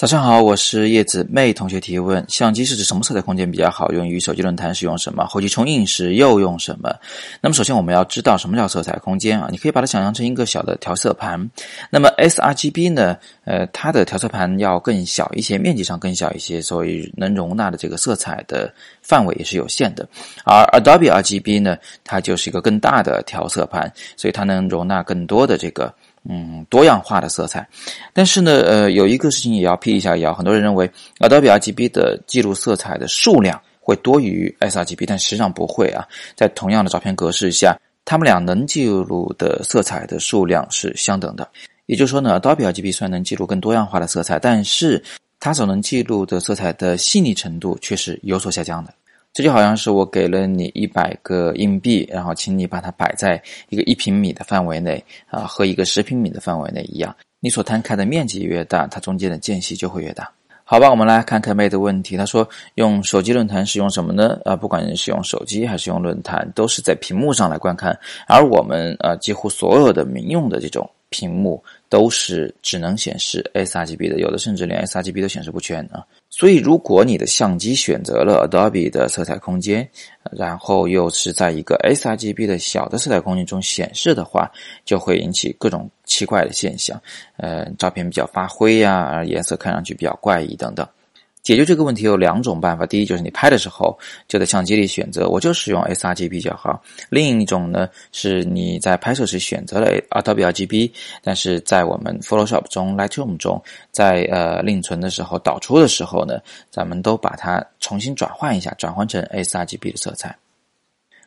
早上好，我是叶子妹同学提问：相机是指什么色彩空间比较好用于手机论坛使用什么？后期冲印时又用什么？那么首先我们要知道什么叫色彩空间啊？你可以把它想象成一个小的调色盘。那么 sRGB 呢？呃，它的调色盘要更小一些，面积上更小一些，所以能容纳的这个色彩的范围也是有限的。而 Adobe RGB 呢，它就是一个更大的调色盘，所以它能容纳更多的这个。嗯，多样化的色彩，但是呢，呃，有一个事情也要辟一下谣。很多人认为 Adobe RGB 的记录色彩的数量会多于 sRGB，但实际上不会啊。在同样的照片格式下，它们俩能记录的色彩的数量是相等的。也就是说呢，Adobe RGB 虽然能记录更多样化的色彩，但是它所能记录的色彩的细腻程度却是有所下降的。这就好像是我给了你一百个硬币，然后请你把它摆在一个一平米的范围内啊，和一个十平米的范围内一样。你所摊开的面积越大，它中间的间隙就会越大。好吧，我们来看看妹的问题。他说：“用手机论坛使用什么呢？啊，不管是用手机还是用论坛，都是在屏幕上来观看。而我们啊，几乎所有的民用的这种。”屏幕都是只能显示 sRGB 的，有的甚至连 sRGB 都显示不全啊。所以，如果你的相机选择了 Adobe 的色彩空间，然后又是在一个 sRGB 的小的色彩空间中显示的话，就会引起各种奇怪的现象，呃，照片比较发灰呀，颜色看上去比较怪异等等。解决这个问题有两种办法，第一就是你拍的时候就在相机里选择，我就使用 sRGB 就好；另一种呢是你在拍摄时选择了 Adobe RGB，但是在我们 Photoshop 中、Lightroom 中，在呃另存的时候导出的时候呢，咱们都把它重新转换一下，转换成 sRGB 的色彩。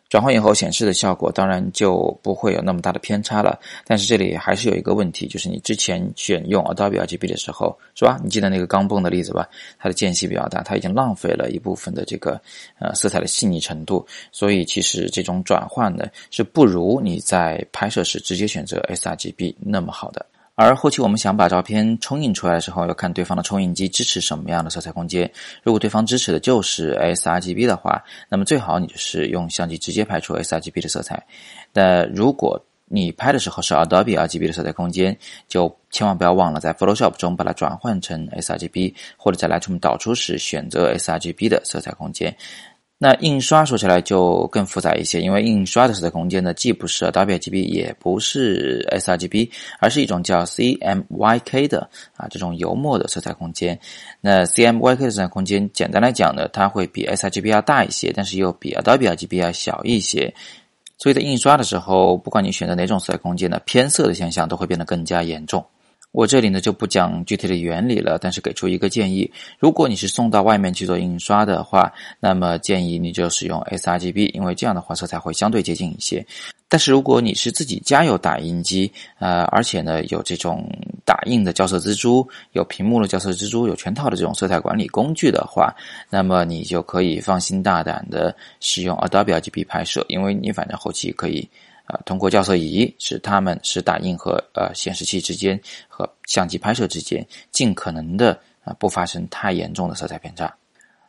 转换以后显示的效果当然就不会有那么大的偏差了，但是这里还是有一个问题，就是你之前选用 Adobe RGB 的时候，是吧？你记得那个钢镚的例子吧？它的间隙比较大，它已经浪费了一部分的这个呃色彩的细腻程度，所以其实这种转换呢是不如你在拍摄时直接选择 sRGB 那么好的。而后期我们想把照片冲印出来的时候，要看对方的冲印机支持什么样的色彩空间。如果对方支持的就是 sRGB 的话，那么最好你就是用相机直接拍出 sRGB 的色彩。那如果你拍的时候是 Adobe RGB 的色彩空间，就千万不要忘了在 Photoshop 中把它转换成 sRGB，或者在 Lightroom 导出时选择 sRGB 的色彩空间。那印刷说起来就更复杂一些，因为印刷的色彩空间呢，既不是 WGB，也不是 sRGB，而是一种叫 CMYK 的啊这种油墨的色彩空间。那 CMYK 的色彩空间，简单来讲呢，它会比 sRGB 要大一些，但是又比 WGB 要小一些。所以在印刷的时候，不管你选择哪种色彩空间呢，偏色的现象都会变得更加严重。我这里呢就不讲具体的原理了，但是给出一个建议：如果你是送到外面去做印刷的话，那么建议你就使用 sRGB，因为这样的话色彩会相对接近一些。但是如果你是自己家有打印机，呃，而且呢有这种打印的校色蜘蛛、有屏幕的校色蜘蛛、有全套的这种色彩管理工具的话，那么你就可以放心大胆的使用 Adobe RGB 拍摄，因为你反正后期可以。通过校色仪使它们使打印和呃显示器之间和相机拍摄之间尽可能的啊不发生太严重的色彩偏差。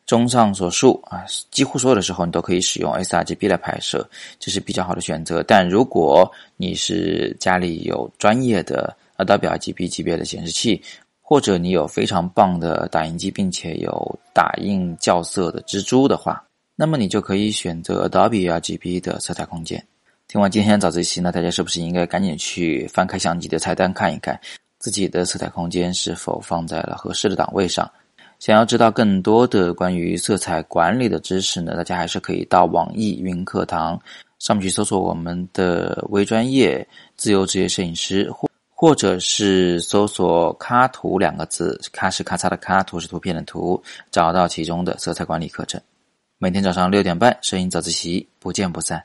综上所述啊，几乎所有的时候你都可以使用 sRGB 来拍摄，这是比较好的选择。但如果你是家里有专业的 Adobe RGB 级别的显示器，或者你有非常棒的打印机，并且有打印校色的蜘蛛的话，那么你就可以选择 Adobe RGB 的色彩空间。听完今天早自习呢，大家是不是应该赶紧去翻开相机的菜单看一看，自己的色彩空间是否放在了合适的档位上？想要知道更多的关于色彩管理的知识呢，大家还是可以到网易云课堂上面去搜索我们的微专业自由职业摄影师，或或者是搜索“咖图”两个字，“咖”是咔嚓的“咔”，“图”是图片的“图”，找到其中的色彩管理课程。每天早上六点半，摄影早自习，不见不散。